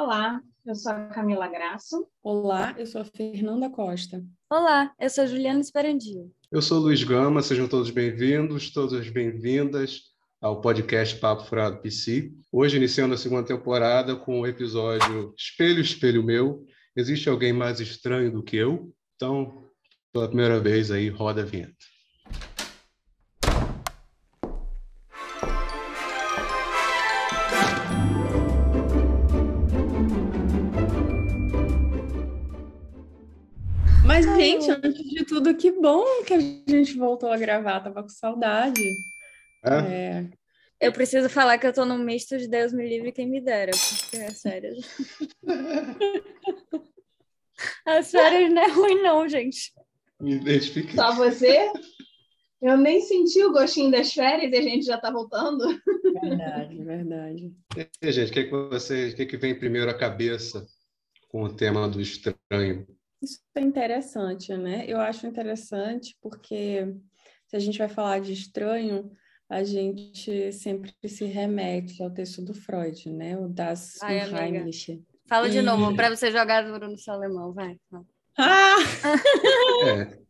Olá, eu sou a Camila Graço. Olá, eu sou a Fernanda Costa. Olá, eu sou a Juliana Esperandio. Eu sou Luiz Gama, sejam todos bem-vindos, todas bem-vindas ao podcast Papo Furado PC. Hoje iniciando a segunda temporada com o episódio Espelho, Espelho Meu. Existe alguém mais estranho do que eu? Então, pela primeira vez aí, roda a vinheta. Gente, antes de tudo, que bom que a gente voltou a gravar, tava com saudade. É? É. Eu preciso falar que eu tô num misto de Deus me livre quem me dera, porque as férias. As férias não é ruim, não, gente. Me identifiquei. Só você? Eu nem senti o gostinho das férias e a gente já está voltando. Verdade, verdade. E gente, o que, é que, você, o que, é que vem primeiro à cabeça com o tema do estranho? Isso é interessante, né? Eu acho interessante porque se a gente vai falar de estranho, a gente sempre se remete ao texto do Freud, né? O das Ai. Fala de novo, para você jogar duro no seu alemão, vai. Ah! É,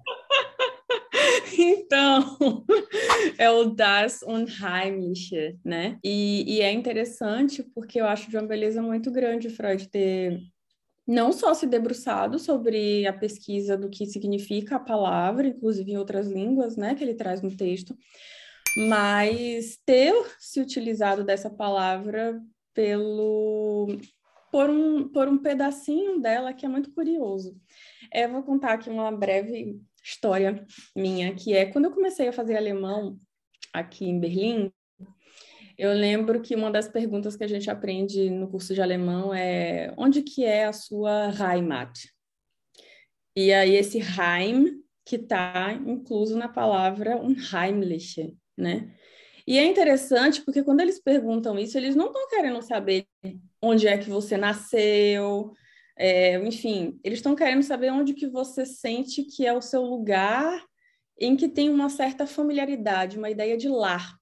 Então, é o Das Unheimliche, né? E, e é interessante porque eu acho de uma beleza muito grande Freud ter não só se debruçado sobre a pesquisa do que significa a palavra, inclusive em outras línguas, né, que ele traz no texto, mas ter se utilizado dessa palavra pelo por um, por um pedacinho dela que é muito curioso. É, vou contar aqui uma breve história minha, que é quando eu comecei a fazer alemão aqui em Berlim, eu lembro que uma das perguntas que a gente aprende no curso de alemão é onde que é a sua Heimat? E aí esse Heim que está incluso na palavra unheimliche, né? E é interessante porque quando eles perguntam isso, eles não estão querendo saber onde é que você nasceu, é, enfim, eles estão querendo saber onde que você sente que é o seu lugar em que tem uma certa familiaridade, uma ideia de lar.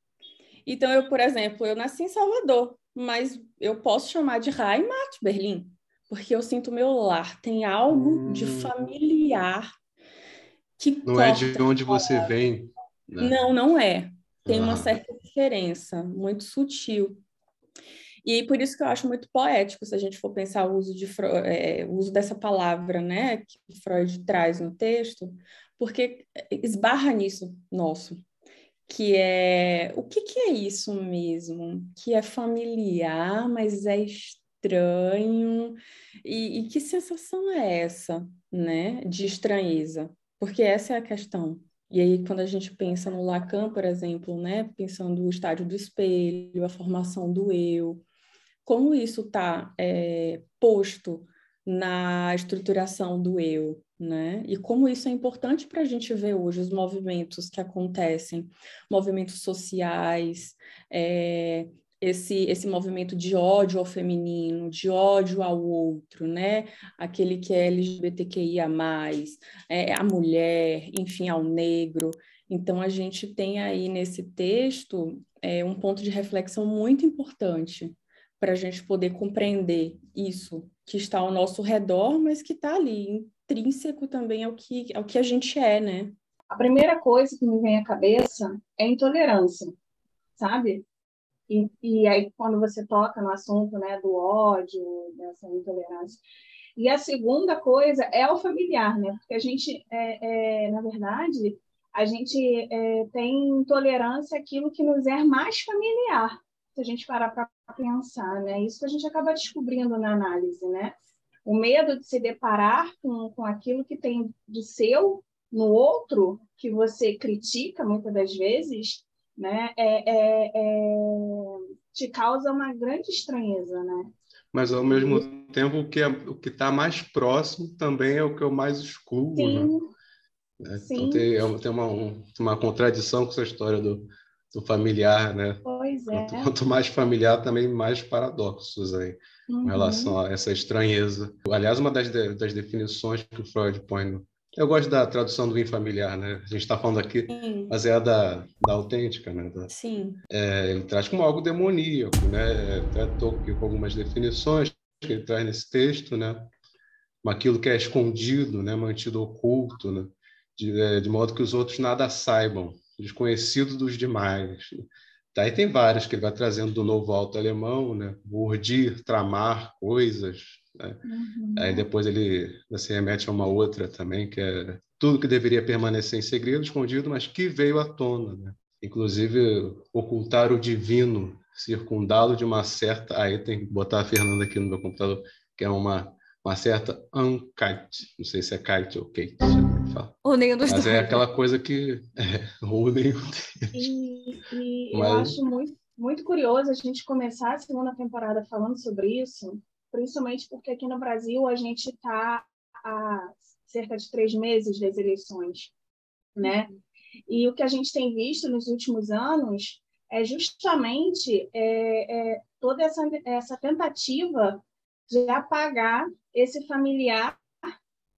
Então, eu, por exemplo, eu nasci em Salvador, mas eu posso chamar de Heimat Berlim, porque eu sinto meu lar, tem algo de Hum. familiar que não é de onde você vem. né? não, não é. Tem uma Ah. certa diferença, muito sutil. E por isso que eu acho muito poético, se a gente for pensar o uso, de, é, o uso dessa palavra, né, que Freud traz no texto, porque esbarra nisso nosso, que é o que, que é isso mesmo? Que é familiar, mas é estranho. E, e que sensação é essa, né, de estranheza? Porque essa é a questão. E aí, quando a gente pensa no Lacan, por exemplo, né, pensando o estádio do espelho, a formação do eu, como isso está posto na estruturação do eu, né? E como isso é importante para a gente ver hoje os movimentos que acontecem, movimentos sociais, é, esse, esse movimento de ódio ao feminino, de ódio ao outro, né? Aquele que é LGBTQIA+, é, a mulher, enfim, ao negro. Então, a gente tem aí nesse texto é, um ponto de reflexão muito importante para a gente poder compreender isso que está ao nosso redor, mas que está ali, intrínseco também ao que, ao que a gente é, né? A primeira coisa que me vem à cabeça é intolerância, sabe? E, e aí, quando você toca no assunto né, do ódio, dessa intolerância. E a segunda coisa é o familiar, né? Porque a gente, é, é, na verdade, a gente é, tem intolerância àquilo que nos é mais familiar, se a gente parar para pensar, né? Isso que a gente acaba descobrindo na análise, né? O medo de se deparar com, com aquilo que tem de seu no outro, que você critica muitas das vezes, né? É, é, é, te causa uma grande estranheza, né? Mas, ao mesmo tempo, o que é, o que está mais próximo também é o que eu mais excluo. né? Sim, né? Então, tem, é tem uma, um- uma contradição com essa história do, do familiar, né? pois é. Quanto, quanto mais familiar, também mais paradoxos aí. com Uhum. relação a essa estranheza. Aliás, uma das, de- das definições que o Freud põe no. Eu gosto da tradução do infamiliar, né? A gente está falando aqui, Sim, mas é a da, da autêntica, né? Da- sim. é, ele traz como algo demoníaco, né? Até estou aqui com algumas definições. que ele traz nesse texto, né? Aquilo que é escondido, né? Mantido oculto, né? De, é, de modo que os outros nada saibam, desconhecido dos demais. Daí tem várias que ele vai trazendo do novo alto alemão, né? Urdir, tramar coisas. Né? Uhum. Aí depois ele se remete a uma outra também, que é tudo que deveria permanecer em segredo, escondido, mas que veio à tona. Né? Inclusive, ocultar o divino, circundá-lo de uma certa. Aí tem que botar a Fernanda aqui no meu computador, que é uma, uma certa unkite. Não sei se é kite ou kate. Ou nenhum dos Mas dois. é aquela coisa que. É, ou nenhum E, e Mas... eu acho muito, muito curioso a gente começar a segunda temporada falando sobre isso, principalmente porque aqui no Brasil a gente está há cerca de três meses das eleições, né? E o que a gente tem visto nos últimos anos é justamente é, é, toda essa, essa tentativa de apagar esse familiar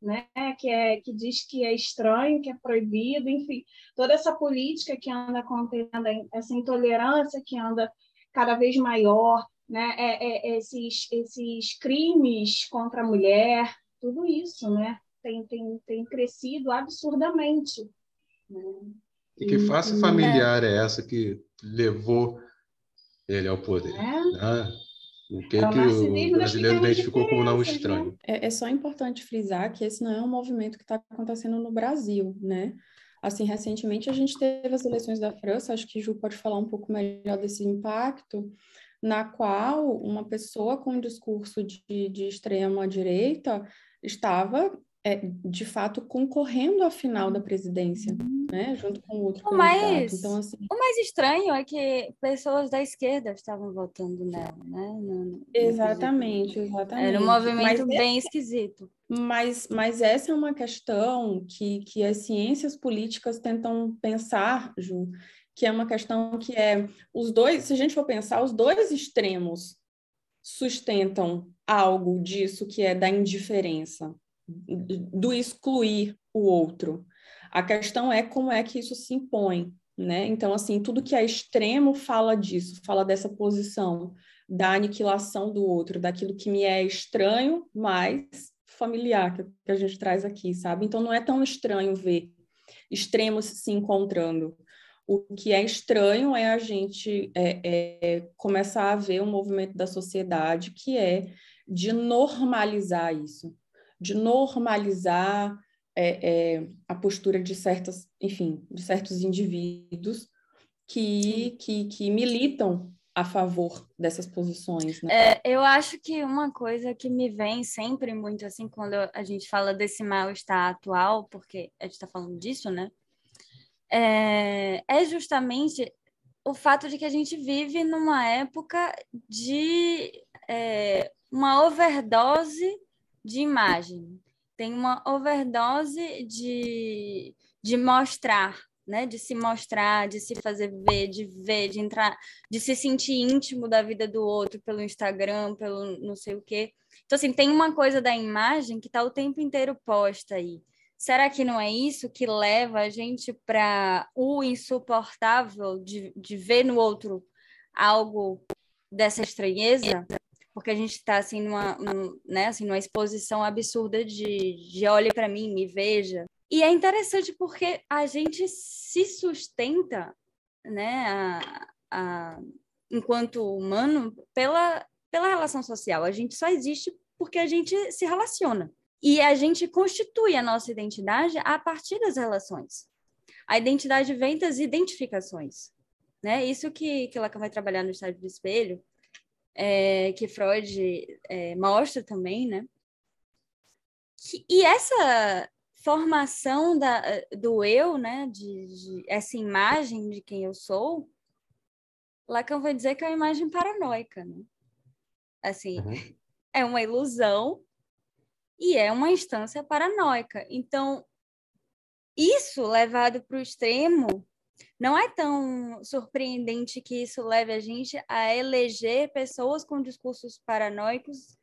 né, que, é, que diz que é estranho, que é proibido, enfim, toda essa política que anda acontecendo, essa intolerância que anda cada vez maior, né, é, é, esses, esses crimes contra a mulher, tudo isso, né, tem, tem, tem crescido absurdamente. Né? E que face familiar é. é essa que levou ele ao poder? É. Né? O que, é que o brasileiro identificou como não estranho? É, é, só importante frisar que esse não é um movimento que está acontecendo no Brasil, né? Assim, recentemente a gente teve as eleições da França, acho que Ju pode falar um pouco melhor desse impacto, na qual uma pessoa com um discurso de, de extrema direita estava é, de fato concorrendo à final da presidência, né, junto com o outro o mais, então, assim... o mais estranho é que pessoas da esquerda estavam votando nela, né? No, no exatamente, exatamente. Era um movimento mas bem é... esquisito. Mas, mas essa é uma questão que, que as ciências políticas tentam pensar, Ju, que é uma questão que é os dois, se a gente for pensar, os dois extremos sustentam algo disso que é da indiferença, do excluir o outro. A questão é como é que isso se impõe, né? Então, assim, tudo que é extremo fala disso, fala dessa posição da aniquilação do outro, daquilo que me é estranho, mas familiar, que a gente traz aqui, sabe? Então, não é tão estranho ver extremos se encontrando. O que é estranho é a gente é, é, começar a ver um movimento da sociedade que é de normalizar isso, de normalizar é, é, a postura de certas, enfim, de certos indivíduos que, que, que militam a favor dessas posições. Né? É, eu acho que uma coisa que me vem sempre muito assim quando a gente fala desse mal-estar atual, porque a gente está falando disso, né? É, é justamente o fato de que a gente vive numa época de é, uma overdose de imagem, tem uma overdose de, de mostrar, né? De se mostrar, de se fazer ver, de ver, de entrar, de se sentir íntimo da vida do outro pelo Instagram, pelo não sei o quê. Então, assim, tem uma coisa da imagem que está o tempo inteiro posta aí. Será que não é isso que leva a gente para o insuportável de, de ver no outro algo dessa estranheza? Porque a gente está assim numa, né, assim numa exposição absurda de, de olhe para mim, me veja. E é interessante porque a gente se sustenta, né, a, a, enquanto humano pela pela relação social. A gente só existe porque a gente se relaciona. E a gente constitui a nossa identidade a partir das relações. A identidade vem das identificações. Né? Isso que, que Lacan vai trabalhar no estágio do espelho, é, que Freud é, mostra também, né? Que, e essa formação da, do eu, né, de, de, essa imagem de quem eu sou, Lacan vai dizer que é uma imagem paranoica, né? Assim, uhum. é uma ilusão e é uma instância paranoica. Então, isso levado para o extremo não é tão surpreendente que isso leve a gente a eleger pessoas com discursos paranoicos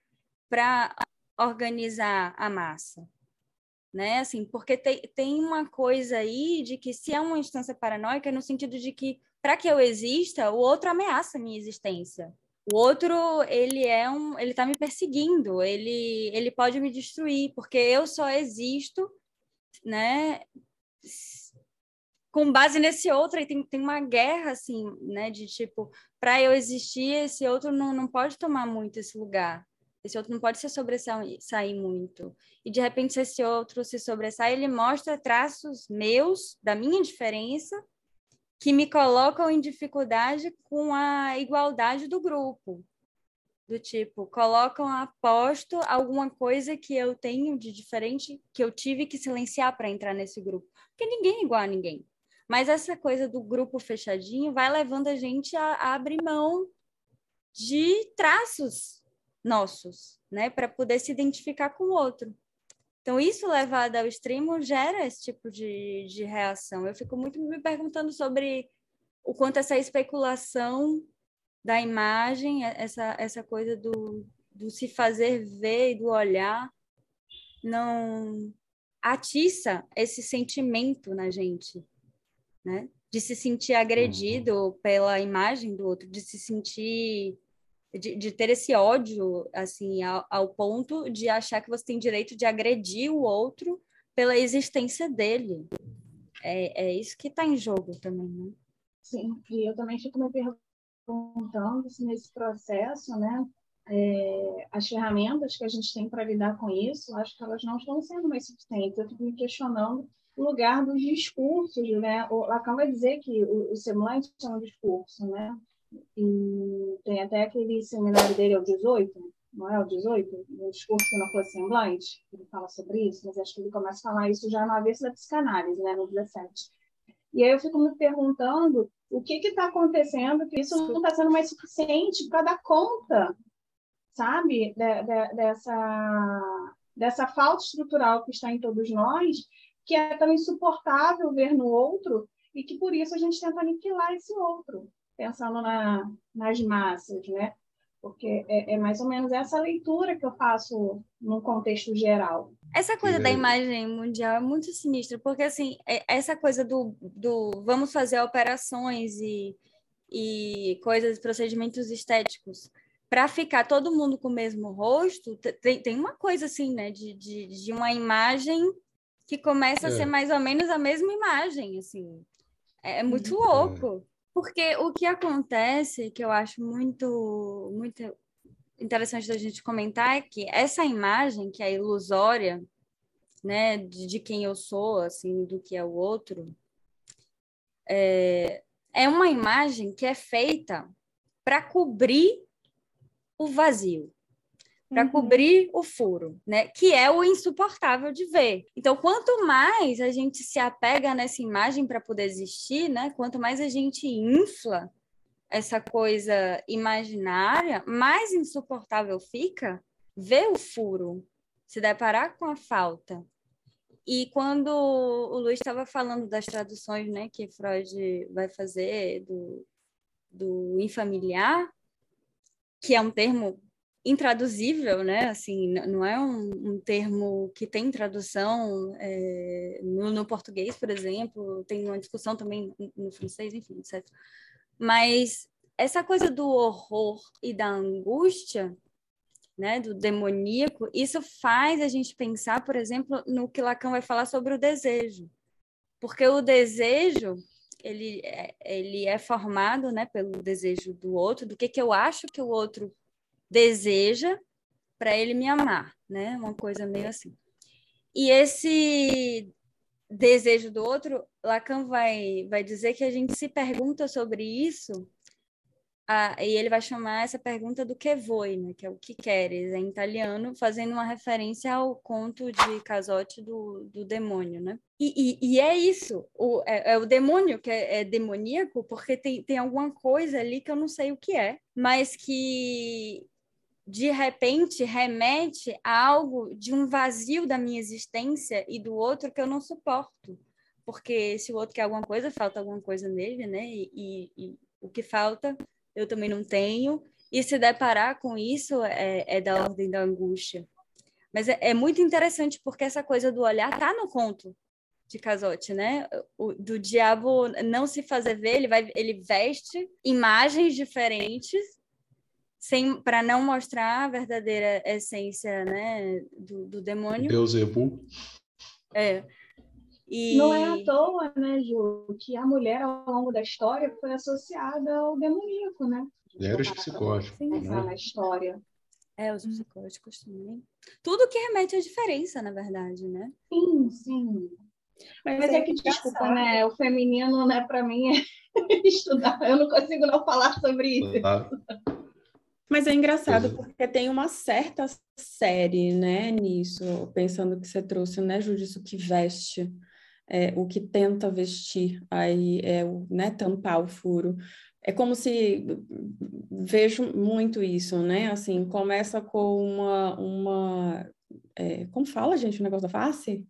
para organizar a massa. Né? Assim, porque tem, tem uma coisa aí de que se é uma instância paranoica, é no sentido de que para que eu exista, o outro ameaça a minha existência. O outro, ele é um, ele tá me perseguindo, ele ele pode me destruir, porque eu só existo, né, com base nesse outro, e tem, tem uma guerra, assim, né, de tipo, para eu existir, esse outro não, não pode tomar muito esse lugar, esse outro não pode se sobressair muito. E de repente, se esse outro se sobressai, ele mostra traços meus, da minha diferença, que me colocam em dificuldade com a igualdade do grupo. Do tipo, colocam a alguma coisa que eu tenho de diferente, que eu tive que silenciar para entrar nesse grupo. Porque ninguém é igual a ninguém. Mas essa coisa do grupo fechadinho vai levando a gente a, a abrir mão de traços nossos, né, para poder se identificar com o outro. Então, isso levado ao extremo gera esse tipo de, de reação. Eu fico muito me perguntando sobre o quanto essa especulação da imagem, essa, essa coisa do, do se fazer ver e do olhar, não atiça esse sentimento na gente né? De se sentir agredido uhum. pela imagem do outro, de se sentir de, de, ter esse ódio, assim, ao, ao, ponto de achar que você tem direito de agredir o outro pela existência dele. É, é isso que está em jogo também, né? Sim, e eu também fico me perguntando se nesse processo, né, é, as ferramentas que a gente tem para lidar com isso, acho que elas não estão sendo mais suficientes. Eu fico me questionando lugar dos discursos, né? O Lacan vai dizer que o, o semblante é um discurso, né? E tem até aquele seminário dele, é o 18, não é o 18? O discurso que não foi semblante, ele fala sobre isso, mas acho que ele começa a falar isso já no avesso da psicanálise, né? No 17. E aí eu fico me perguntando o que está acontecendo que isso não está sendo mais suficiente para dar conta, sabe, de, de, dessa, dessa falta estrutural que está em todos nós que é tão insuportável ver no outro e que por isso a gente tenta aniquilar esse outro, pensando na, nas massas, né? Porque é, é, mais ou menos essa leitura que eu faço num contexto geral. Essa coisa da imagem mundial é muito sinistra, porque assim, é, essa coisa do, do vamos fazer operações e, e coisas, procedimentos estéticos para ficar todo mundo com o mesmo rosto, tem, tem uma coisa assim, né, de, de, de uma imagem que começa é. a ser mais ou menos a mesma imagem, assim. É, é muito uhum. louco. Porque o que acontece, que eu acho muito, muito interessante da gente comentar, é que essa imagem, que é ilusória, né, de, de quem eu sou, assim, do que é o outro, é, é uma imagem que é feita para cobrir o vazio para uhum. cobrir o furo, né? Que é o insuportável de ver. Então, quanto mais a gente se apega nessa imagem para poder existir, né? Quanto mais a gente infla essa coisa imaginária, mais insuportável fica ver o furo, se deparar com a falta. E quando o Luiz estava falando das traduções, né, que Freud vai fazer do, do infamiliar, que é um termo intraduzível, né? Assim, não é um, um termo que tem tradução é, no, no, português, por exemplo, tem uma discussão também no, francês, enfim, etc. Mas essa coisa do horror e da angústia, né, do demoníaco, isso faz a gente pensar, por exemplo, no que Lacan vai falar sobre o desejo. Porque o desejo, ele é, ele é formado, né, pelo desejo do outro, do que que eu acho que o outro deseja para ele me amar, né? Uma coisa meio assim. E esse desejo do outro, Lacan vai, vai dizer que a gente se pergunta sobre isso, a, e ele vai chamar essa pergunta do que voi, né? Que é o que queres, em italiano, fazendo uma referência ao conto de Casotti do, do demônio, né? E, e, e é isso, o, é, é, o demônio que é, é demoníaco, porque tem, tem alguma coisa ali que eu não sei o que é, mas que de repente remete a algo de um vazio da minha existência e do outro que eu não suporto. Porque se o outro quer alguma coisa, falta alguma coisa nele, né? E, e, e o que falta eu também não tenho. E se deparar com isso é, é da ordem da angústia. Mas é, é, muito interessante porque essa coisa do olhar tá no conto de Casotti, né? O, do diabo não se fazer ver, ele vai, ele veste imagens diferentes sem para não mostrar a verdadeira essência, né, do, do demônio. Beuzebu. É. E... Não é à toa, né, Ju, que a mulher ao longo da história foi associada ao demoníaco, né? Mulheres psicóticos. Sim, né? na história. É, os psicóticos também. Tudo que remete à diferença, na verdade, né? Sim, sim. Mas, Mas é, é que, desculpa, né? O feminino, né, para mim, é estudar. Eu não consigo não falar sobre isso. Mas é engraçado porque tem uma certa série, né, nisso, pensando que você trouxe, né, Judice, que veste, é, o que tenta vestir, aí é o, né, tampar o furo. É como se vejo muito isso, né? Assim, começa com uma, uma é, como fala, gente, o negócio da face?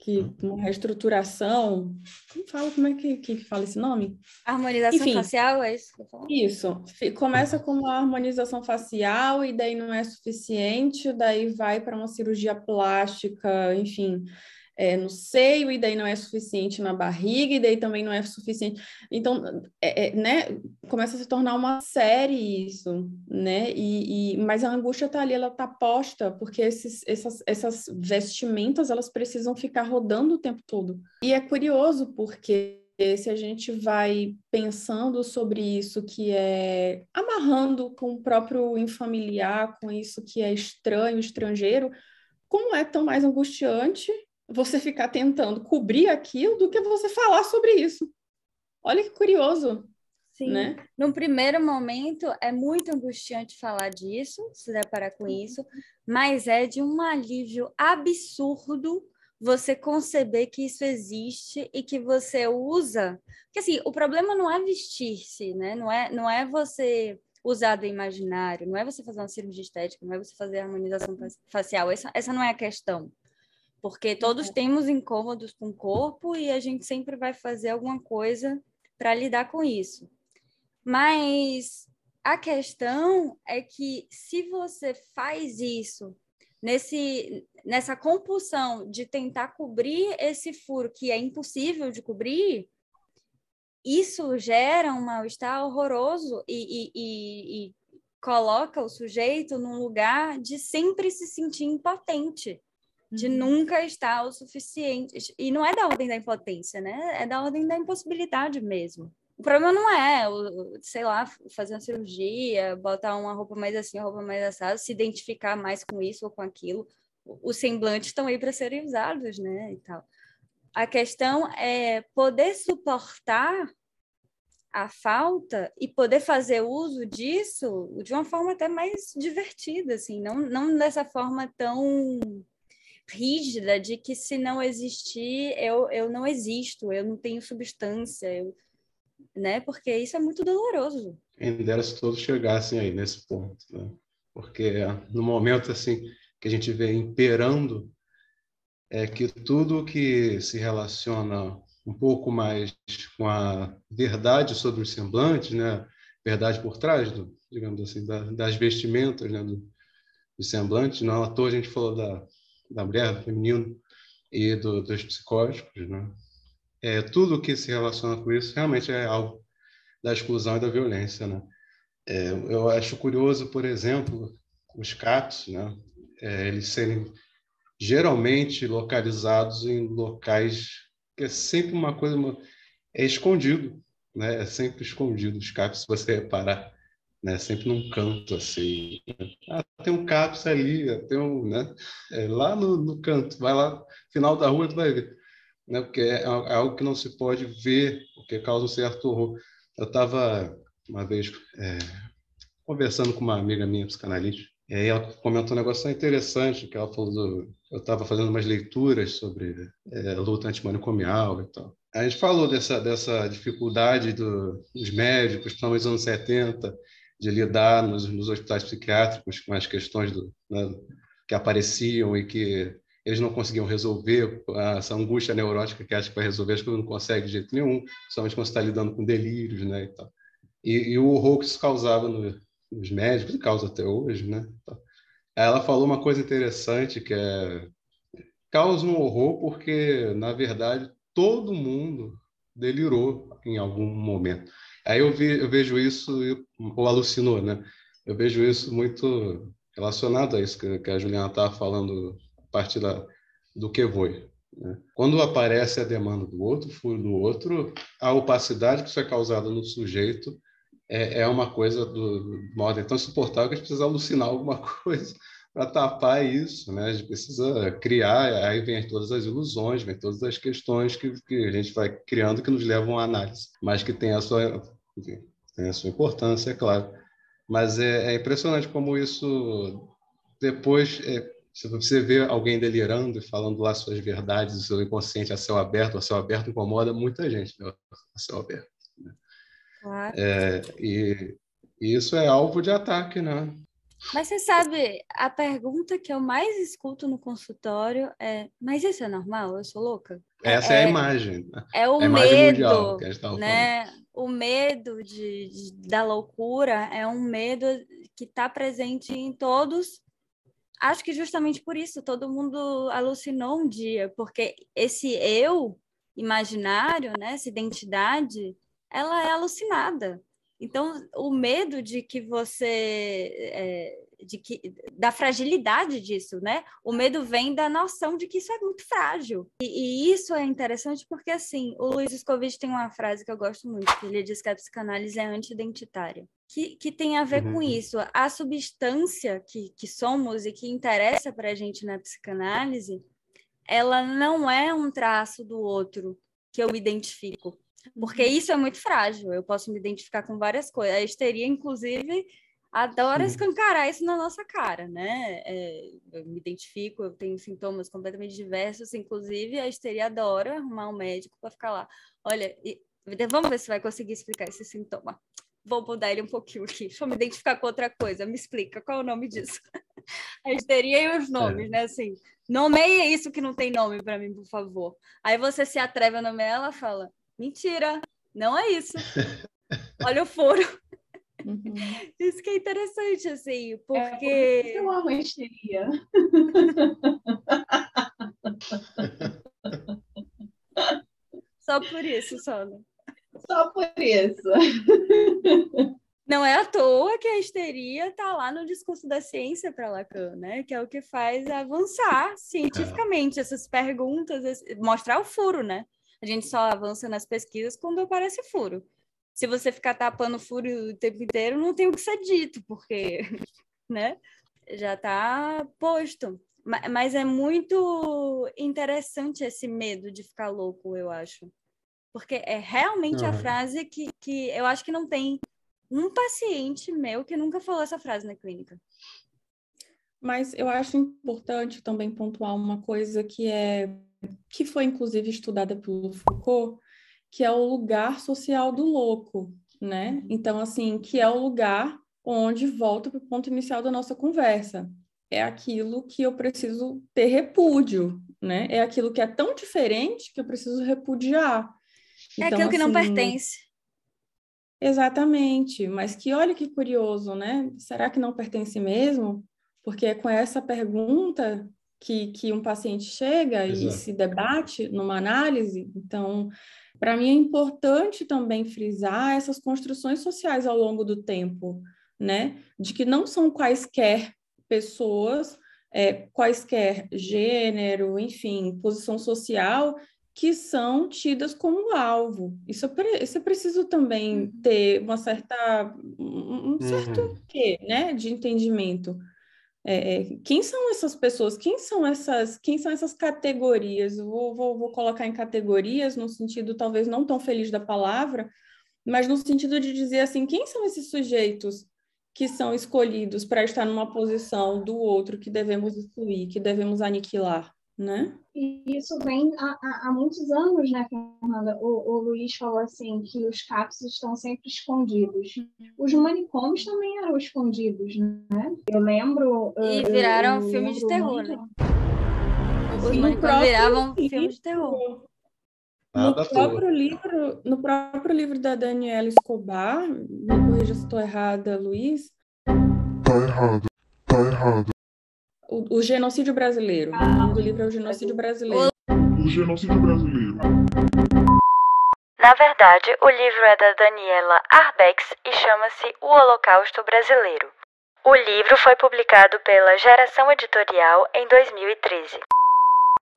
Que uma reestruturação, como fala, como é que, que fala esse nome? Harmonização Enfim, facial, é isso que Isso, começa com uma harmonização facial e daí não é suficiente, daí vai para uma cirurgia plástica, enfim, é, no seio, e daí não é suficiente na barriga, e daí também não é suficiente. Então, é, é, né, começa a se tornar uma série isso, né? E, e mas a angústia está ali, ela está posta, porque esses, essas, essas vestimentas elas precisam ficar rodando o tempo todo. E é curioso, porque se a gente vai pensando sobre isso que é amarrando com o próprio infamiliar, com isso que é estranho, estrangeiro, como é tão mais angustiante você ficar tentando cobrir aquilo do que você falar sobre isso. Olha que curioso. Sim. Né? No primeiro momento é muito angustiante falar disso, se deparar com isso, mas é de um alívio absurdo você conceber que isso existe e que você usa. Porque assim, o problema não é vestir-se, né? Não é, não é você usar do imaginário, não é você fazer uma cirurgia estética, não é você fazer harmonização facial. Essa, essa não é a questão porque todos uhum. temos incômodos com o corpo e a gente sempre vai fazer alguma coisa para lidar com isso. Mas a questão é que se você faz isso nesse nessa compulsão de tentar cobrir esse furo que é impossível de cobrir, isso gera um mal-estar horroroso e, e, e, e coloca o sujeito num lugar de sempre se sentir impotente de uhum. nunca estar o suficiente. E não é da ordem da impotência, né? É da ordem da impossibilidade mesmo. O problema não é, sei lá, fazer uma cirurgia, botar uma roupa mais assim, uma roupa mais assada, se identificar mais com isso ou com aquilo. Os semblantes estão aí para serem usados, né? E tal. A questão é poder suportar a falta e poder fazer uso disso de uma forma até mais divertida, assim, não, não dessa forma tão rígida de que se não existir, eu, eu não existo, eu não tenho substância, eu, né? Porque isso é muito doloroso. Quem dera se todos chegassem aí nesse ponto, né? Porque no momento assim que a gente vê imperando é que tudo que se relaciona um pouco mais com a verdade sobre os semblantes, né? Verdade por trás do, digamos assim, da, das vestimentas, né? Do, dos semblantes. Não à toa a gente falou da da mulher, do feminino e do, dos psicóticos, né? É, tudo que se relaciona com isso realmente é algo da exclusão e da violência, né? É, eu acho curioso, por exemplo, os CAPs, né? É, eles serem geralmente localizados em locais que é sempre uma coisa é escondido, né? É sempre escondido os CAPs, se você reparar né? Sempre num canto assim. Ah, tem um CAPS ali, tem um, né? É lá no, no canto, vai lá, final da rua, tu vai ver. Né? Porque é, é algo que não se pode ver, porque causa um certo horror. Eu estava, uma vez, é, conversando com uma amiga minha, psicanalista, e aí ela comentou um negócio interessante, que ela falou do... Eu estava fazendo umas leituras sobre é, luta antimanicomial e tal. A gente falou dessa, dessa dificuldade do, dos médicos, principalmente nos anos 70, de lidar nos, nos hospitais psiquiátricos com as questões do, né, que apareciam e que eles não conseguiam resolver, essa angústia neurótica que acha que vai resolver, as coisas não consegue de jeito nenhum, somente quando está lidando com delírios, né, e, tal. E, e o horror que isso causava no, nos médicos, e causa até hoje, né. Ela falou uma coisa interessante que é causa um horror porque, na verdade, todo mundo delirou em algum momento. Aí eu, vi, eu vejo isso, ou alucinou, né? eu vejo isso muito relacionado a isso que, a Juliana estava falando, a partir da, do que foi. Né? Quando aparece a demanda do outro, furo do outro, a opacidade que isso é causada no sujeito é, é uma coisa do modo tão insuportável que a gente precisa alucinar alguma coisa para tapar isso, né? A gente precisa criar, aí vem todas as ilusões, vem todas as questões que, que a gente vai criando que nos levam à análise, mas que tem a sua, enfim, tem a sua importância, é claro. Mas é, é impressionante como isso depois é, se você vê alguém delirando e falando lá suas verdades, o seu inconsciente a céu aberto, a céu aberto incomoda muita gente, né? a céu aberto. Né? Claro. É, e, e, isso é alvo de ataque, né? Mas você sabe, a pergunta que eu mais escuto no consultório é: mas isso é normal? Eu sou louca? Essa é, é a imagem. Né? É o medo, né? Falando. O medo de, de, da loucura é um medo que está presente em todos. Acho que justamente por isso todo mundo alucinou um dia, porque esse eu imaginário, né, essa identidade, ela é alucinada. Então, o medo de que você. É, de que, da fragilidade disso, né? O medo vem da noção de que isso é muito frágil. E, e isso é interessante porque, assim, o Luiz Escovite tem uma frase que eu gosto muito, que ele diz que a psicanálise é anti-identitária. Que, que tem a ver uhum. com isso. A substância que, que somos e que interessa para a gente na psicanálise, ela não é um traço do outro que eu identifico porque uhum. isso é muito frágil. Eu posso me identificar com várias coisas. A histeria, inclusive, adora escancarar isso na nossa cara, né? É, eu me identifico, eu tenho sintomas completamente diversos, inclusive a histeria adora arrumar um médico para ficar lá. Olha, e, vamos ver se vai conseguir explicar esse sintoma. Vou mudar ele um pouquinho aqui. Deixa eu me identificar com outra coisa. Me explica qual é o nome disso. a histeria e os nomes, é. né? Assim, nomeie isso que não tem nome para mim, por favor. Aí você se atreve a nomear, ela fala: Mentira, não é isso. Olha o furo. Uhum. Isso que é interessante, assim, porque. É, eu amo a histeria. Só por isso, Sona. Só por isso. Não é à toa que a histeria está lá no discurso da ciência para Lacan, né? Que é o que faz avançar cientificamente essas perguntas, mostrar o furo, né? A gente só avança nas pesquisas quando aparece furo. Se você ficar tapando furo o tempo inteiro, não tem o que ser dito, porque, né? Já está posto. Mas é muito interessante esse medo de ficar louco, eu acho. Porque é realmente uhum. a frase que, que eu acho que não tem um paciente meu que nunca falou essa frase na clínica. Mas eu acho importante também pontuar uma coisa que é que foi inclusive estudada pelo Foucault, que é o lugar social do louco, né? Então, assim, que é o lugar onde volta para o ponto inicial da nossa conversa. É aquilo que eu preciso ter repúdio, né? É aquilo que é tão diferente que eu preciso repudiar. É então, aquilo que não assim, pertence. Exatamente, mas que olha que curioso, né? Será que não pertence mesmo? Porque é com essa pergunta que, que um paciente chega Exato. e se debate numa análise. Então, para mim é importante também frisar essas construções sociais ao longo do tempo, né? De que não são quaisquer pessoas, é, quaisquer gênero, enfim, posição social, que são tidas como alvo. Isso é, isso é preciso também uhum. ter uma certa, um certo uhum. quê, né, de entendimento. É, é, quem são essas pessoas? Quem são essas? Quem são essas categorias? Vou, vou, vou colocar em categorias no sentido talvez não tão feliz da palavra, mas no sentido de dizer assim, quem são esses sujeitos que são escolhidos para estar numa posição do outro que devemos excluir, que devemos aniquilar? Né? E isso vem há, há, muitos anos, né, Fernanda? O, o, Luiz falou assim que os CAPs estão sempre escondidos. Os manicômios também eram escondidos, né? Eu lembro... E viraram eu, filme de terror, né? Os manicômios viravam filme de terror. No próprio, livro, no próprio livro da Daniela Escobar, me corrija se estou errada, Luiz. Tá errado, tá errado o, o genocídio brasileiro. O nome do livro é O Genocídio Brasileiro. O Genocídio Brasileiro. Na verdade, o livro é da Daniela Arbex e chama-se O Holocausto Brasileiro. O livro foi publicado pela Geração Editorial em 2013.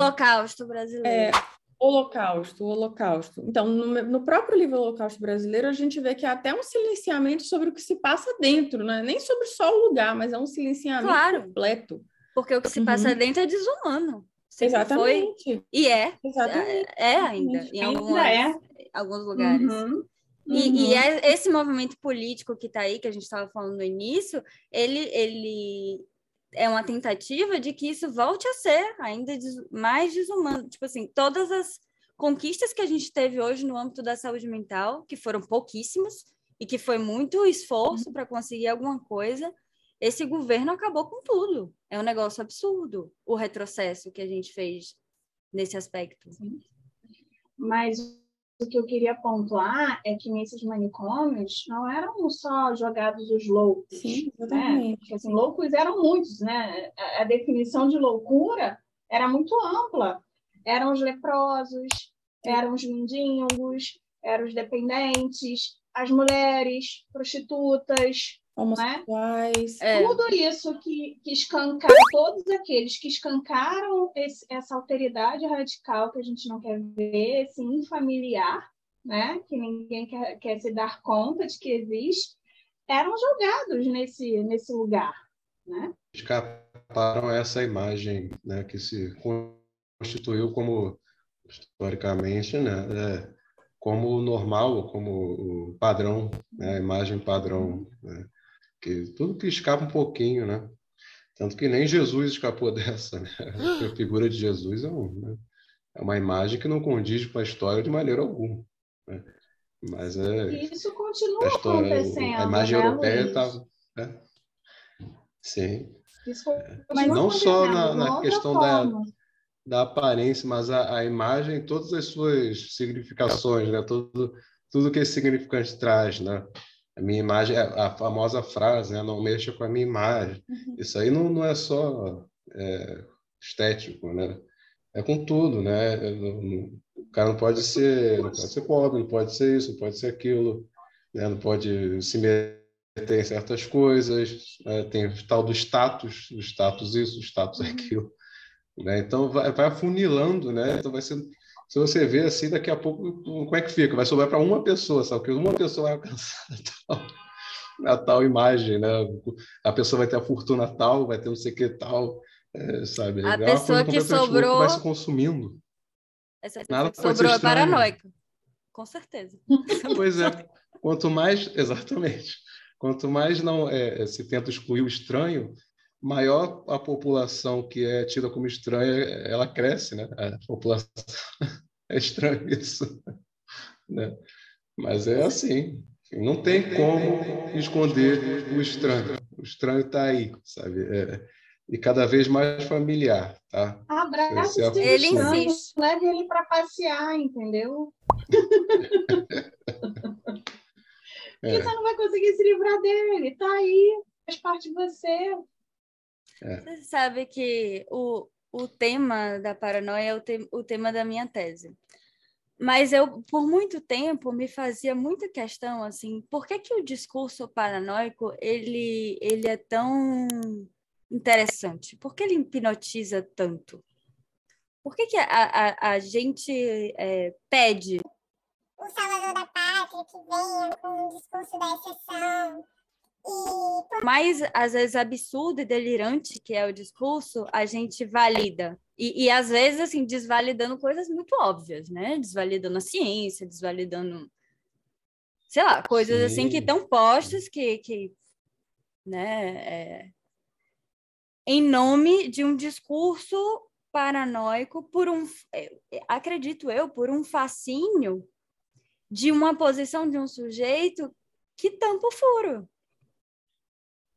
Holocausto brasileiro. É, Holocausto, Holocausto. Então, no, no, próprio livro Holocausto Brasileiro, a gente vê que há até um silenciamento sobre o que se passa dentro, né? Nem sobre só o lugar, mas é um silenciamento claro, completo. Porque o que se passa uhum. dentro é desumano. Sempre Exatamente. Foi, e é. Exatamente. É, é ainda, em algumas, é. alguns lugares. Uhum. E, uhum. e é esse movimento político que está aí, que a gente estava falando no início, ele, ele é uma tentativa de que isso volte a ser ainda mais desumano. Tipo assim, todas as conquistas que a gente teve hoje no âmbito da saúde mental, que foram pouquíssimas e que foi muito esforço uhum. para conseguir alguma coisa, esse governo acabou com tudo. É um negócio absurdo o retrocesso que a gente fez nesse aspecto. Mas o que eu queria pontuar é que nesses manicômios não eram só jogados os loucos. Sim, né? Porque, assim, loucos eram muitos, né? A definição de loucura era muito ampla. Eram os leprosos, eram os mendigos, eram os dependentes, as mulheres, prostitutas, homossexuais. Né? É. Tudo isso que, que escancaram, todos aqueles que escancaram esse, essa alteridade radical que a gente não quer ver, esse infamiliar, né? que ninguém quer, quer se dar conta de que existe, eram jogados nesse, nesse lugar. Né? Escaparam essa imagem né, que se constituiu como, historicamente, né, é, como normal, como o padrão, né, a imagem padrão. Né? Que tudo que escapa um pouquinho, né? Tanto que nem Jesus escapou dessa, né? A figura de Jesus é, um, né? é uma imagem que não condiz com a história de maneira alguma. Né? Mas é. E isso continua a história, acontecendo. A imagem né, europeia estava. Né? Sim. É. Não só na, na questão da, da aparência, mas a, a imagem, todas as suas significações, né? Tudo, tudo que esse significante traz, né? A minha imagem, a famosa frase, né? não mexa com a minha imagem. Uhum. Isso aí não, não é só é, estético, né? É com tudo, né? O cara não pode ser, não pode ser pobre, não pode ser isso, não pode ser aquilo, né? Não pode se meter em certas coisas. Né? Tem o tal do status, o status isso, o status uhum. aquilo. Né? Então vai, vai afunilando, né? Então vai sendo se você vê assim, daqui a pouco, como é que fica? Vai sobrar para uma pessoa, sabe? Porque uma pessoa vai alcançar a tal, a tal imagem, né? A pessoa vai ter a fortuna tal, vai ter não sei o que tal, é, sabe? A é pessoa que sobrou... vai se consumindo. Essa Nada que sobrou é paranoica. Com certeza. pois é. Quanto mais... Exatamente. Quanto mais não é, se tenta excluir o estranho, maior a população que é tida como estranha, ela cresce, né? A população é estranho isso, né? Mas é assim, não tem como esconder o estranho. O estranho está aí, sabe? É, e cada vez mais familiar, tá? Abraça é ele insiste. Leve ele para passear, entendeu? é. Você não vai conseguir se livrar dele, tá aí, faz parte de você. É. Você sabe que o, o tema da paranoia é o, te, o tema da minha tese. Mas eu, por muito tempo, me fazia muita questão, assim, por que, que o discurso paranoico, ele, ele é tão interessante? Por que ele hipnotiza tanto? Por que, que a, a, a gente é, pede o salvador da pátria que venha com o discurso da exceção. Mais, às vezes, absurdo e delirante que é o discurso, a gente valida. E, e, às vezes, assim, desvalidando coisas muito óbvias, né? Desvalidando a ciência, desvalidando, sei lá, coisas Sim. assim que estão postas que, que né, é... em nome de um discurso paranoico por um, é, acredito eu, por um fascínio de uma posição de um sujeito que tampa o furo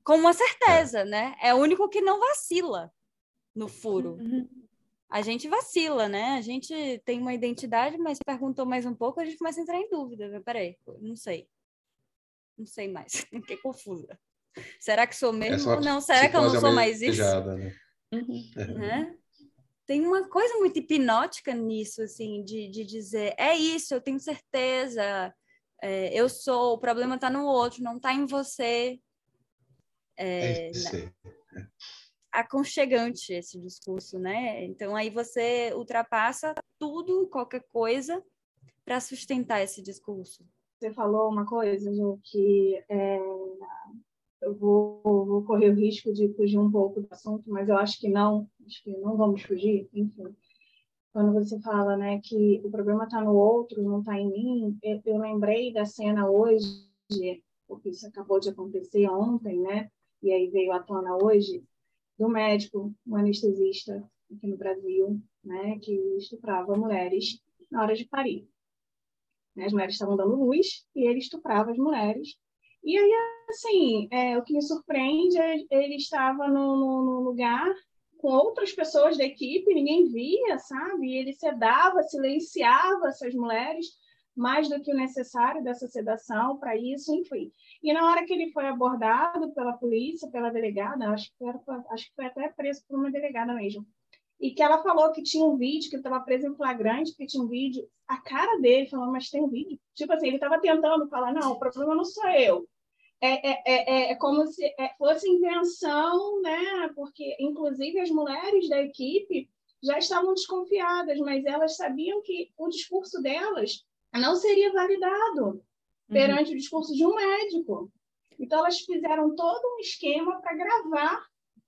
com uma certeza, é. né? É o único que não vacila no furo. Uhum. A gente vacila, né? A gente tem uma identidade, mas perguntou mais um pouco, a gente começa a entrar em dúvida. Peraí, não sei. Não sei mais. Fiquei confusa. Será que sou mesmo? ou não, será que eu não sou mais isso? Né? Uhum. É. Né? Tem uma coisa muito hipnótica nisso, assim, de, de dizer, é isso, eu tenho certeza, é, eu sou, o problema está no outro, não está em você. É, É aconchegante esse discurso, né? Então aí você ultrapassa tudo, qualquer coisa, para sustentar esse discurso. Você falou uma coisa, Ju, que é, eu vou, vou correr o risco de fugir um pouco do assunto, mas eu acho que não, acho que não vamos fugir, enfim. Quando você fala né, que o problema está no outro, não está em mim, eu, eu lembrei da cena hoje, porque isso acabou de acontecer ontem, né? E aí veio à tona hoje, do médico, um anestesista aqui no Brasil, né, que estuprava mulheres na hora de parir. Né, As mulheres estavam dando luz e ele estuprava as mulheres. E aí, assim, é, o que me surpreende é ele estava no, no- no lugar com outras pessoas da equipe, ninguém via, sabe? E ele sedava, silenciava essas mulheres mais do que o necessário dessa sedação para isso, enfim. E na hora que ele foi abordado pela polícia, pela delegada, acho que, era, acho que foi até preso por uma delegada mesmo, e que ela falou que tinha um vídeo, que estava preso em flagrante, que tinha um vídeo, a cara dele falou, mas tem um vídeo? Tipo assim, ele estava tentando falar, não, o problema não sou eu. É, é, é, é como se é, fosse invenção, né? Porque, inclusive, as mulheres da equipe já estavam desconfiadas, mas elas sabiam que o discurso delas não seria validado perante o discurso de um médico. Então, elas fizeram todo um esquema para gravar,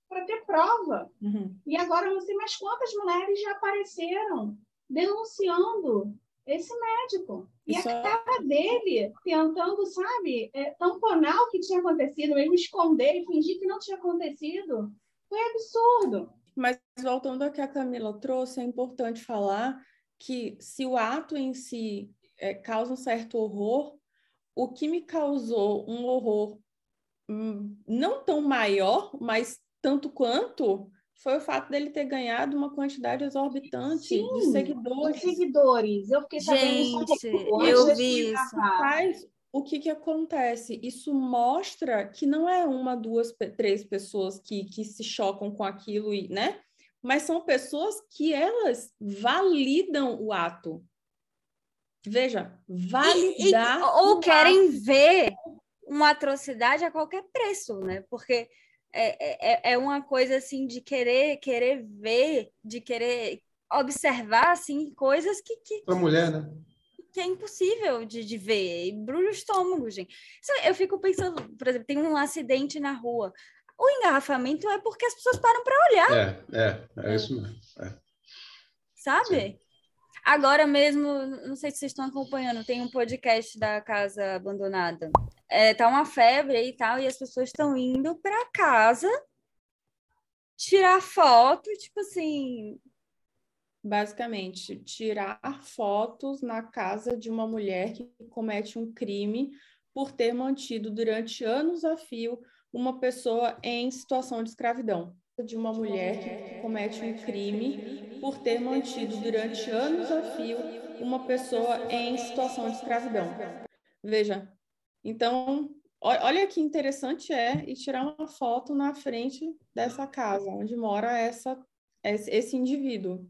para ter prova. Uhum. E agora não sei mais quantas mulheres já apareceram denunciando esse médico. E Isso a é- cara dele tentando, sabe, é, tamponar o que tinha acontecido, mesmo esconder e fingir que não tinha acontecido. Foi absurdo. Mas voltando ao que a Camila trouxe, é importante falar que se o ato em si eh, causa um certo horror, o que me causou um horror hum, não tão maior, mas tanto quanto, foi o fato dele ter ganhado uma quantidade exorbitante de Sim, seguidores. Os seguidores. Eu fiquei sabendo isso um Gente, eu vi isso. Mas o que que acontece? Isso mostra que não é uma, duas, três pessoas que, que se chocam com aquilo, e, né? Mas são pessoas que elas validam o ato. Veja, E- e- validar ou querem ver uma atrocidade a qualquer preço, né? Porque é, é, é uma coisa assim de querer querer ver, de querer observar assim coisas que, que, Para mulher, né? que é impossível de, de ver. E Brulha o estômago, gente. Eu fico pensando, por exemplo, tem um acidente na rua. O engarrafamento é porque as pessoas param para olhar, É, é, é isso mesmo. sabe? Agora mesmo, não sei se vocês estão acompanhando, tem um podcast da Casa Abandonada. É, tá uma febre aí e tal, e as pessoas estão indo para casa tirar foto, tipo assim, basicamente, tirar fotos na casa de uma mulher que comete um crime por ter mantido durante anos a fio uma pessoa em situação de escravidão. De uma mulher que comete um crime por ter mantido durante anos a fio uma pessoa em situação de escravidão. Veja, então, olha que interessante é e tirar uma foto na frente dessa casa, onde mora essa, esse indivíduo.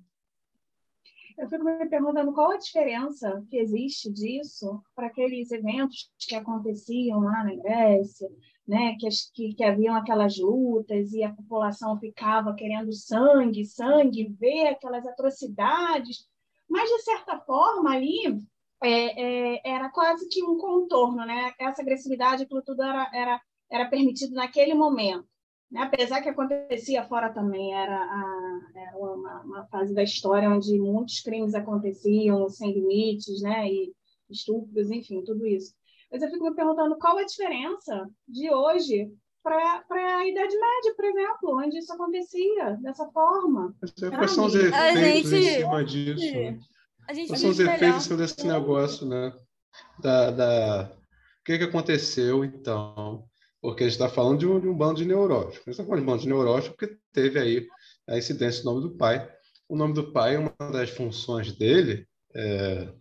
Eu fico me perguntando qual a diferença que existe disso para aqueles eventos que aconteciam lá na Grécia, né? que, que, que haviam aquelas lutas e a população ficava querendo sangue, sangue, ver aquelas atrocidades. Mas, de certa forma, ali é, é, era quase que um contorno, né? essa agressividade, aquilo tudo era, era, era permitido naquele momento. Né? Apesar que acontecia fora também, era, a, era uma, uma fase da história onde muitos crimes aconteciam sem limites, né? E estupros, enfim, tudo isso. Mas eu fico me perguntando qual a diferença de hoje para a Idade Média, por exemplo, onde isso acontecia dessa forma. É, Quais são os A efeitos em gente- cima disso? né? gente Quais são os efeitos em melhor. desse negócio, né? Da, da... O que, que aconteceu, então? Porque a gente está falando de um, de um bando de neuróticos. A gente está falando de um bando de neuróticos porque teve aí a incidência do nome do pai. O nome do pai, uma das funções dele é,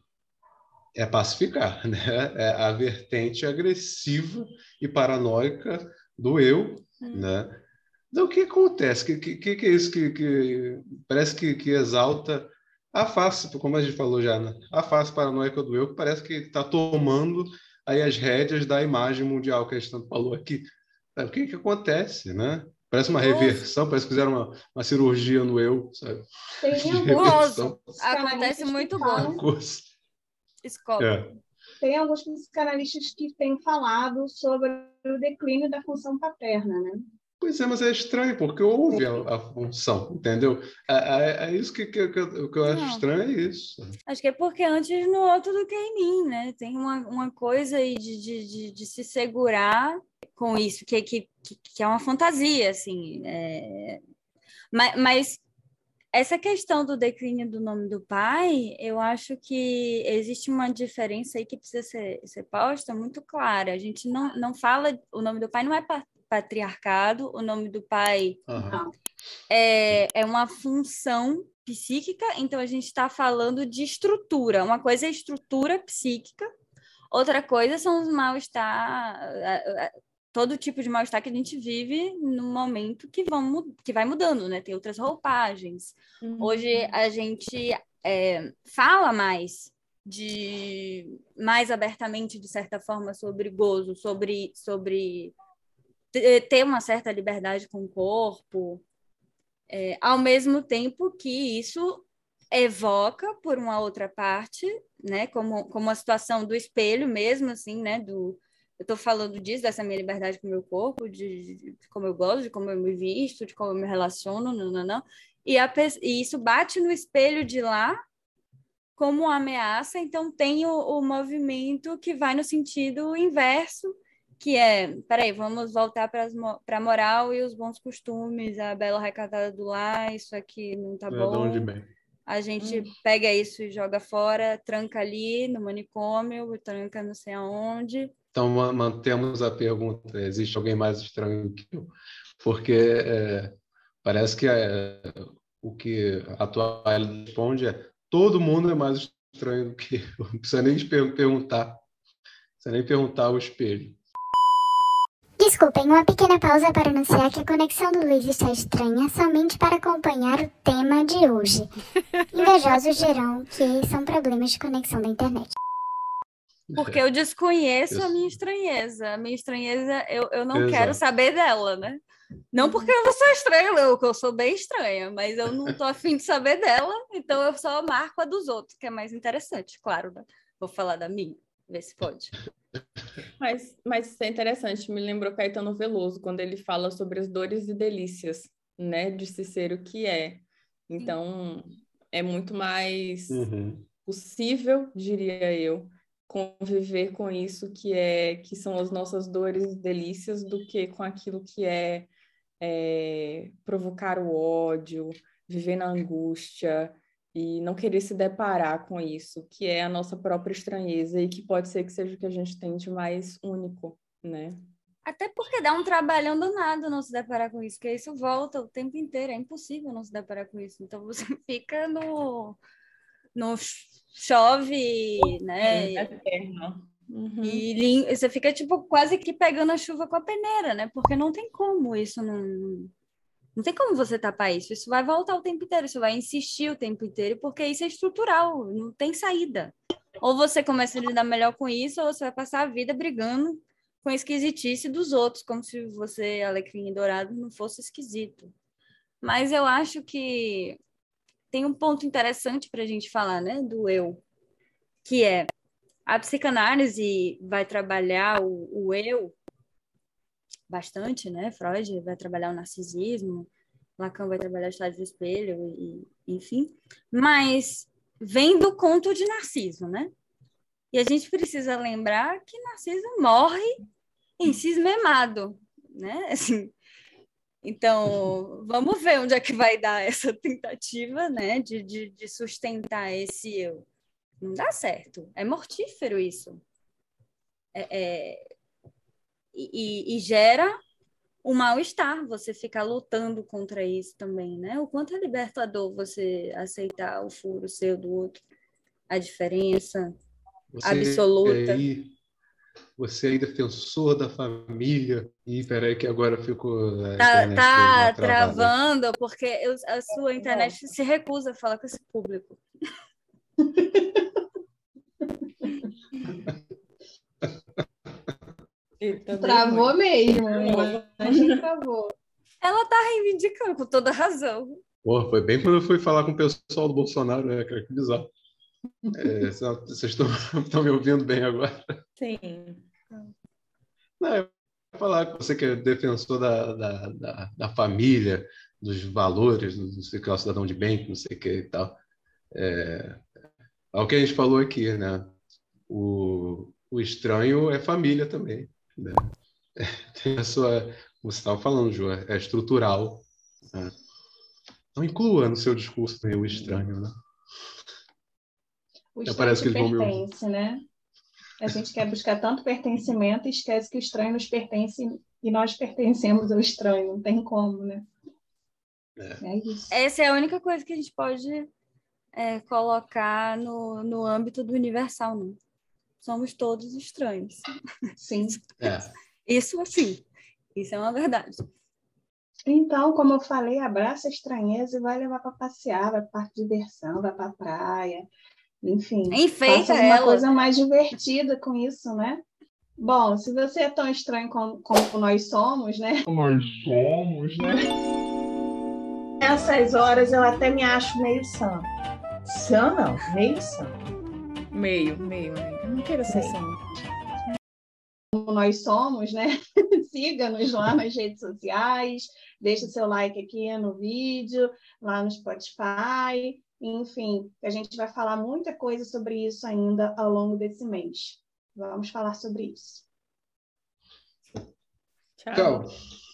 é pacificar, né? É a vertente agressiva e paranoica do eu, né? Então, o que acontece? O que, que, que é isso que, que parece que, que exalta a face, como a gente falou já, né? A face paranoica do eu, que parece que está tomando aí as rédeas da imagem mundial que a gente tanto falou aqui. É, o que que acontece, né? Parece uma reversão, parece que fizeram uma, uma cirurgia no eu, sabe? Tem alguns reversão. Acontece muito que Escola. É. Tem alguns psicanalistas que têm falado sobre o declínio da função paterna, né? Pois é, mas é estranho, porque houve a, a função, entendeu? É, é- é isso que, que, que eu, que eu acho Não. estranho, é isso. Acho que é porque antes no outro do que em mim, né? Tem uma, uma coisa aí de, de, de, de se segurar com isso, que, que, que que é uma fantasia, assim. é. Mas, mas essa questão do declínio do nome do pai, eu acho que existe uma diferença aí que precisa ser, ser posta muito clara. A gente não, não fala, o nome do pai não é pa- patriarcado, o nome do pai Aham. é, é uma função psíquica, então a gente está falando de estrutura. Uma coisa é estrutura psíquica, outra coisa são os mal-estar, todo tipo de mal-estar que a gente vive no momento que, vão, que vai mudando, né? Tem outras roupagens. Hoje a gente é, fala mais de mais abertamente, de certa forma, sobre gozo, sobre, sobre te- ter uma certa liberdade com o corpo, é, ao mesmo tempo que isso evoca, por uma outra parte, né, como, como a situação do espelho mesmo, assim, né, do, eu estou falando disso, dessa minha liberdade com o meu corpo, de, de como eu gosto, de como eu me visto, de como eu me relaciono, não, não, não. E, a, e isso bate no espelho de lá como uma ameaça, então tem o, o movimento que vai no sentido inverso, que é, peraí, vamos voltar para a moral e os bons costumes, a bela recatada do lar, isso aqui não tá É de bom. vem. A gente pega isso e joga fora, tranca ali no manicômio, tranca não sei aonde. Então, ma- mantemos a pergunta: existe alguém mais estranho que eu? Porque é, parece que é, o que a atual responde é: todo mundo é mais estranho do que eu. Não precisa nem per- perguntar. Não precisa nem perguntar ao espelho. Desculpem, uma pequena pausa para anunciar que a conexão do Luiz está estranha somente para acompanhar o tema de hoje. Invejosos dirão que são problemas de conexão da internet. Porque eu desconheço a minha estranheza. A minha estranheza, eu, eu não Exato. quero saber dela, né? Não porque eu não sou estranha, que eu sou bem estranha, mas eu não tô afim de saber dela, então eu só marco a dos outros, que é mais interessante, claro, né? Vou falar da minha, ver se pode. Mas, mas isso é interessante, me lembrou Caetano Veloso, quando ele fala sobre as dores e delícias, né, de se ser o que é. Então, é muito mais Uhum. possível, diria eu, conviver com isso que é que são as nossas dores e delícias do que com aquilo que é, é, provocar o ódio, viver na angústia e não querer se deparar com isso, que é a nossa própria estranheza e que pode ser que seja o que a gente tem de mais único, né? Até porque dá um trabalhão danado não se deparar com isso, porque isso volta o tempo inteiro, é impossível não se deparar com isso. Então você fica no, no chove, né? É eterno. Uhum. E lim- você fica, tipo, quase que pegando a chuva com a peneira, né? Porque não tem como isso não. Não tem como você tapar isso. Isso vai voltar o tempo inteiro, isso vai insistir o tempo inteiro, porque isso é estrutural, não tem saída. Ou você começa a lidar melhor com isso, ou você vai passar a vida brigando com a esquisitice dos outros, como se você, alecrim dourado, não fosse esquisito. Mas eu acho que tem um ponto interessante para a gente falar, né? Do eu, que é a psicanálise vai trabalhar o, o eu bastante, né? Freud vai trabalhar o narcisismo, Lacan vai trabalhar o estágio do espelho, e, enfim. Mas vem do conto de Narciso, né? E a gente precisa lembrar que Narciso morre em cismemado, né? Assim, então, vamos ver onde é que vai dar essa tentativa, né? De, de, de sustentar esse eu. Não dá certo. É mortífero isso. É, é... E, e, e gera um mal-estar você ficar lutando contra isso também, né? O quanto é libertador você aceitar o furo seu do outro, a diferença Você absoluta. Você aí, defensor da família. Ih, peraí, que agora ficou. a Tá, tá travando porque eu- a sua internet se recusa a falar com esse público. Travou mesmo. Imagem travou. Ela tá reivindicando com toda razão. Pô, foi bem quando eu fui falar com o pessoal do Bolsonaro, né? cara? Que bizarro. É, vocês estão, estão me ouvindo bem agora? Sim. Não, eu ia falar com você que é defensor da, da, da, da família, dos valores, não sei o que é o cidadão de bem, não sei o que e tal. É, é o que a gente falou aqui, né? O, o estranho é família também. Né? Tem a sua, como você estava falando, Ju, é estrutural. Né? Não inclua no seu discurso o estranho, né? O Já estranho parece te que eles vão me pertence, né? A gente quer buscar tanto pertencimento e esquece que o estranho nos pertence e nós pertencemos ao estranho. Não tem como, né? É, isso. Essa é a única coisa que a gente pode é, colocar no, no âmbito do universal, não. Somos todos estranhos. Sim. É. Isso assim, isso é uma verdade. Então, como eu falei, abraça a estranheza e vai levar para passear, vai para parque de diversão, vai para praia, enfim. Enfeita faça uma ela. coisa mais divertida com isso, né? Bom, se você é tão estranho como, como nós somos, né? Nós somos, né? Nessas horas eu até me acho meio sã. Sã não, meio sã. Meio, meio, meio. Não quero ser só. como nós somos, né? Siga-nos lá nas redes sociais, deixa seu like aqui no vídeo, lá no Spotify, enfim, a gente vai falar muita coisa sobre isso ainda ao longo desse mês. Vamos falar sobre isso. Tchau. Tchau.